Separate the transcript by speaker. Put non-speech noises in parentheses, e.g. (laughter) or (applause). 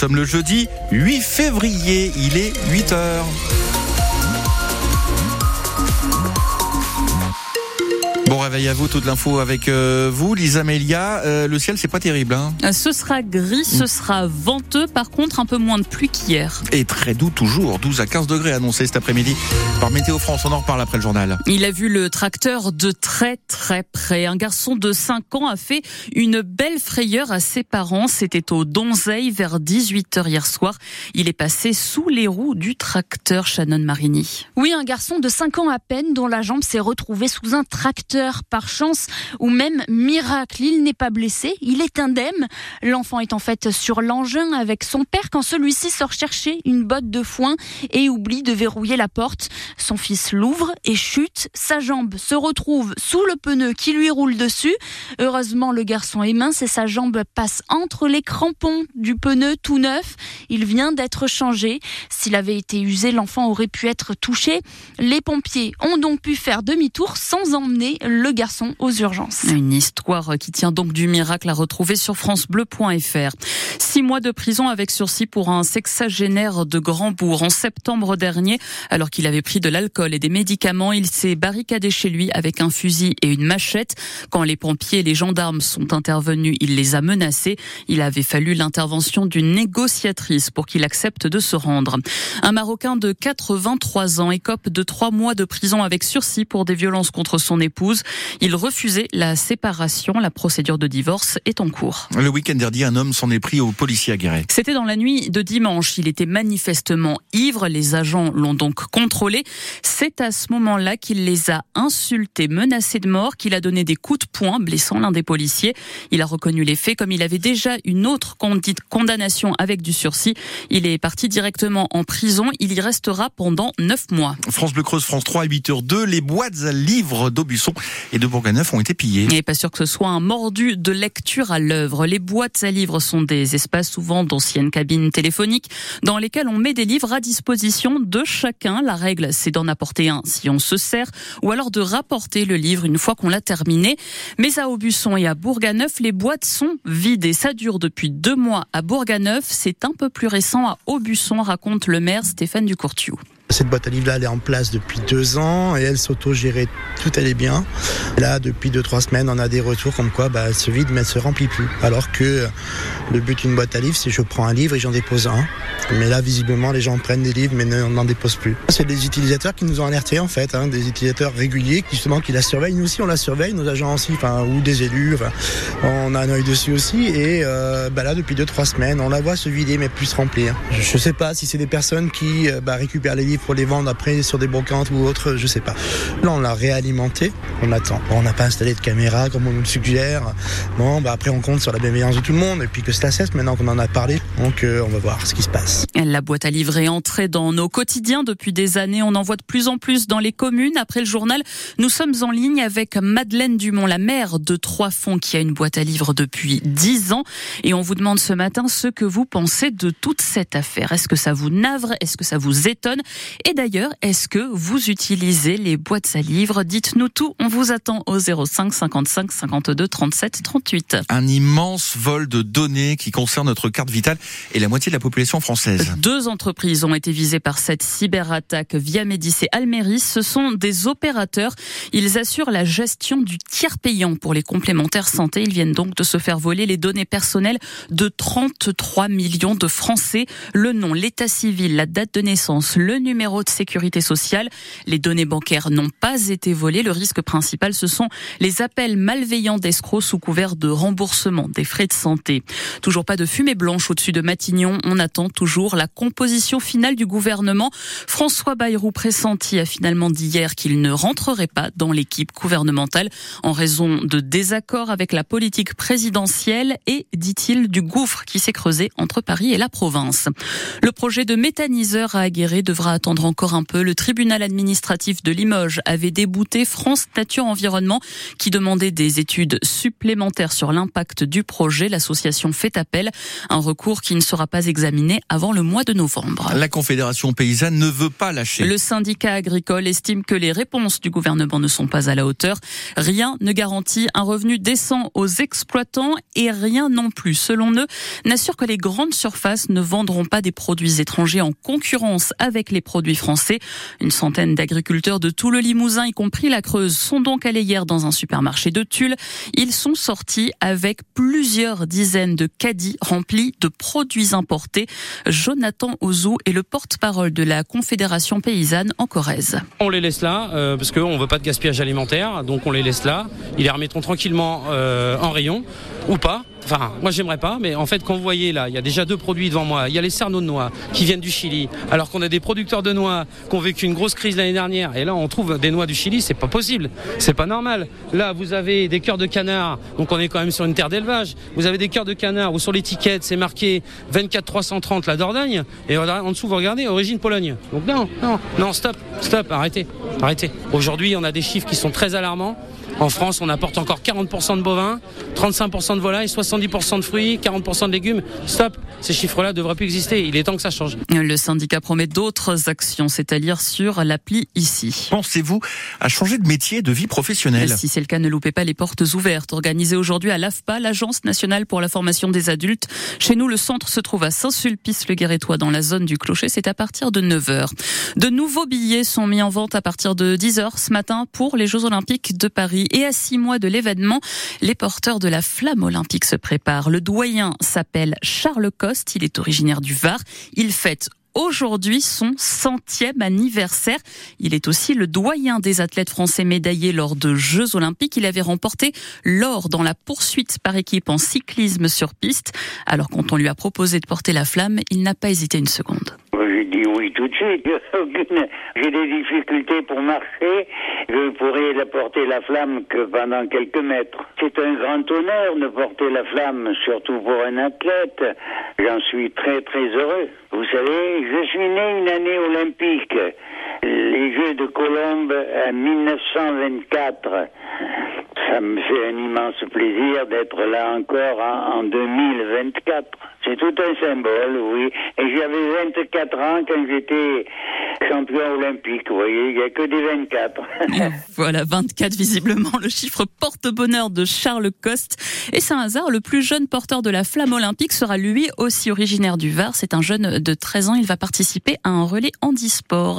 Speaker 1: sommes le jeudi 8 février, il est 8 heures. Réveil à vous, toute l'info avec euh, vous, Lisa Melia. Euh, le ciel, c'est pas terrible. Hein
Speaker 2: ce sera gris, ce sera venteux. Par contre, un peu moins de pluie qu'hier.
Speaker 1: Et très doux toujours, 12 à 15 degrés annoncés cet après-midi par Météo France. On en reparle après le journal.
Speaker 2: Il a vu le tracteur de très très près. Un garçon de 5 ans a fait une belle frayeur à ses parents. C'était au Donzeil vers 18h hier soir. Il est passé sous les roues du tracteur Shannon Marini.
Speaker 3: Oui, un garçon de 5 ans à peine dont la jambe s'est retrouvée sous un tracteur par chance ou même miracle. Il n'est pas blessé, il est indemne. L'enfant est en fait sur l'engin avec son père quand celui-ci sort chercher une botte de foin et oublie de verrouiller la porte. Son fils l'ouvre et chute. Sa jambe se retrouve sous le pneu qui lui roule dessus. Heureusement, le garçon est mince et sa jambe passe entre les crampons du pneu tout neuf. Il vient d'être changé. S'il avait été usé, l'enfant aurait pu être touché. Les pompiers ont donc pu faire demi-tour sans emmener le garçon aux urgences.
Speaker 2: Une histoire qui tient donc du miracle à retrouver sur francebleu.fr. Six mois de prison avec sursis pour un sexagénaire de Grandbourg. En septembre dernier, alors qu'il avait pris de l'alcool et des médicaments, il s'est barricadé chez lui avec un fusil et une machette. Quand les pompiers et les gendarmes sont intervenus, il les a menacés. Il avait fallu l'intervention d'une négociatrice pour qu'il accepte de se rendre. Un Marocain de 83 ans écope de trois mois de prison avec sursis pour des violences contre son épouse. Il refusait la séparation. La procédure de divorce est en cours.
Speaker 1: Le week-end dernier, un homme s'en est pris aux policiers aguerris.
Speaker 2: C'était dans la nuit de dimanche. Il était manifestement ivre. Les agents l'ont donc contrôlé. C'est à ce moment-là qu'il les a insultés, menacés de mort, qu'il a donné des coups de poing, blessant l'un des policiers. Il a reconnu les faits comme il avait déjà une autre condamnation avec du sursis. Il est parti directement en prison. Il y restera pendant neuf mois.
Speaker 1: France Bleu Creuse, France 3, 8h2. Les boîtes à livres d'Aubusson et de Bourganeuf ont été pillés.
Speaker 2: Et pas sûr que ce soit un mordu de lecture à l'œuvre. Les boîtes à livres sont des espaces souvent d'anciennes cabines téléphoniques dans lesquelles on met des livres à disposition de chacun. La règle, c'est d'en apporter un si on se sert ou alors de rapporter le livre une fois qu'on l'a terminé. Mais à Aubusson et à Bourganeuf, les boîtes sont vides et ça dure depuis deux mois à Bourganeuf. C'est un peu plus récent à Aubusson, raconte le maire Stéphane Ducourtiou.
Speaker 4: Cette boîte à livres-là, elle est en place depuis deux ans et elle s'auto-gérait, tout allait bien. là, depuis deux, trois semaines, on a des retours comme quoi bah, elle se vide mais elle se remplit plus. Alors que le but d'une boîte à livres, c'est je prends un livre et j'en dépose un. Mais là, visiblement, les gens prennent des livres mais n'en déposent plus. C'est des utilisateurs qui nous ont alertés en fait, hein, des utilisateurs réguliers justement qui la surveillent. Nous aussi, on la surveille, nos agents aussi, ou des élus. on a un œil dessus aussi. Et euh, bah là, depuis deux, trois semaines, on la voit se vider mais plus se remplir. Je ne sais pas si c'est des personnes qui euh, bah, récupèrent les livres pour les vendre après sur des brocantes ou autres, je sais pas. Là, on l'a réalimenté, on attend. on n'a pas installé de caméra comme on nous le suggère. Bon, bah après, on compte sur la bienveillance de tout le monde et puis que cela cesse maintenant qu'on en a parlé. Donc, euh, on va voir ce qui se passe.
Speaker 2: La boîte à livrer est entrée dans nos quotidiens depuis des années. On en voit de plus en plus dans les communes. Après le journal, nous sommes en ligne avec Madeleine Dumont, la maire de Trois-Fonds, qui a une boîte à livres depuis 10 ans. Et on vous demande ce matin ce que vous pensez de toute cette affaire. Est-ce que ça vous navre? Est-ce que ça vous étonne? Et d'ailleurs, est-ce que vous utilisez les boîtes à livres? Dites-nous tout. On vous attend au 05 55 52 37 38.
Speaker 1: Un immense vol de données qui concerne notre carte vitale et la moitié de la population française.
Speaker 2: Deux entreprises ont été visées par cette cyberattaque via Médis et Almeris. Ce sont des opérateurs. Ils assurent la gestion du tiers payant pour les complémentaires santé. Ils viennent donc de se faire voler les données personnelles de 33 millions de Français. Le nom, l'état civil, la date de naissance, le numéro de sécurité sociale. Les données bancaires n'ont pas été volées. Le risque principal, ce sont les appels malveillants d'escrocs sous couvert de remboursement des frais de santé. Toujours pas de fumée blanche au-dessus de Matignon. On attend toujours la composition finale du gouvernement. François Bayrou pressenti a finalement dit hier qu'il ne rentrerait pas dans l'équipe gouvernementale en raison de désaccords avec la politique présidentielle et, dit-il, du gouffre qui s'est creusé entre Paris et la province. Le projet de méthaniseur à Aguirre devra attendre attendre encore un peu. Le tribunal administratif de Limoges avait débouté France Nature Environnement qui demandait des études supplémentaires sur l'impact du projet. L'association fait appel, un recours qui ne sera pas examiné avant le mois de novembre.
Speaker 1: La Confédération paysanne ne veut pas lâcher.
Speaker 2: Le syndicat agricole estime que les réponses du gouvernement ne sont pas à la hauteur. Rien ne garantit un revenu décent aux exploitants et rien non plus, selon eux, n'assure que les grandes surfaces ne vendront pas des produits étrangers en concurrence avec les produits français. Une centaine d'agriculteurs de tout le Limousin, y compris la Creuse, sont donc allés hier dans un supermarché de Tulle. Ils sont sortis avec plusieurs dizaines de caddies remplis de produits importés. Jonathan Ozou est le porte-parole de la Confédération paysanne en Corrèze.
Speaker 5: On les laisse là euh, parce qu'on ne veut pas de gaspillage alimentaire, donc on les laisse là. Ils les remettront tranquillement euh, en rayon ou pas. Enfin, moi j'aimerais pas, mais en fait, quand vous voyez là, il y a déjà deux produits devant moi. Il y a les cerneaux de noix qui viennent du Chili, alors qu'on a des producteurs de noix qui ont vécu une grosse crise l'année dernière. Et là, on trouve des noix du Chili, c'est pas possible, c'est pas normal. Là, vous avez des cœurs de canard, donc on est quand même sur une terre d'élevage. Vous avez des cœurs de canard où sur l'étiquette c'est marqué 24 330 la Dordogne, et en dessous vous regardez origine Pologne. Donc non, non, non, stop, stop, arrêtez, arrêtez. Aujourd'hui, on a des chiffres qui sont très alarmants. En France, on apporte encore 40% de bovins, 35% de volailles, 70% de fruits, 40% de légumes. Stop, ces chiffres-là ne devraient plus exister. Il est temps que ça change.
Speaker 2: Le syndicat promet d'autres actions, c'est à lire sur l'appli ici.
Speaker 1: Pensez-vous à changer de métier, de vie professionnelle?
Speaker 2: Si c'est le cas, ne loupez pas les portes ouvertes. Organisées aujourd'hui à l'AFPA, l'Agence nationale pour la formation des adultes. Chez nous, le centre se trouve à Saint-Sulpice-le-Guérétois, dans la zone du Clocher. C'est à partir de 9h. De nouveaux billets sont mis en vente à partir de 10h ce matin pour les Jeux Olympiques de Paris. Et à six mois de l'événement, les porteurs de la flamme olympique se préparent. Le doyen s'appelle Charles Coste, il est originaire du Var. Il fête aujourd'hui son centième anniversaire. Il est aussi le doyen des athlètes français médaillés lors de Jeux olympiques. Il avait remporté l'or dans la poursuite par équipe en cyclisme sur piste. Alors quand on lui a proposé de porter la flamme, il n'a pas hésité une seconde. (laughs)
Speaker 6: J'ai des difficultés pour marcher. Je pourrais la porter la flamme que pendant quelques mètres. C'est un grand honneur de porter la flamme, surtout pour un athlète. J'en suis très très heureux. Vous savez, je suis né une année olympique. Les Jeux de Colombe en 1924. Ça me fait un immense plaisir d'être là encore en, 2024. C'est tout un symbole, oui. Et j'avais 24 ans quand j'étais champion olympique, vous voyez, il n'y a que des 24. (laughs) (laughs)
Speaker 2: voilà, 24 visiblement, le chiffre porte-bonheur de Charles Coste. Et c'est un hasard, le plus jeune porteur de la flamme olympique sera lui aussi originaire du Var. C'est un jeune de 13 ans, il va participer à un relais handisport.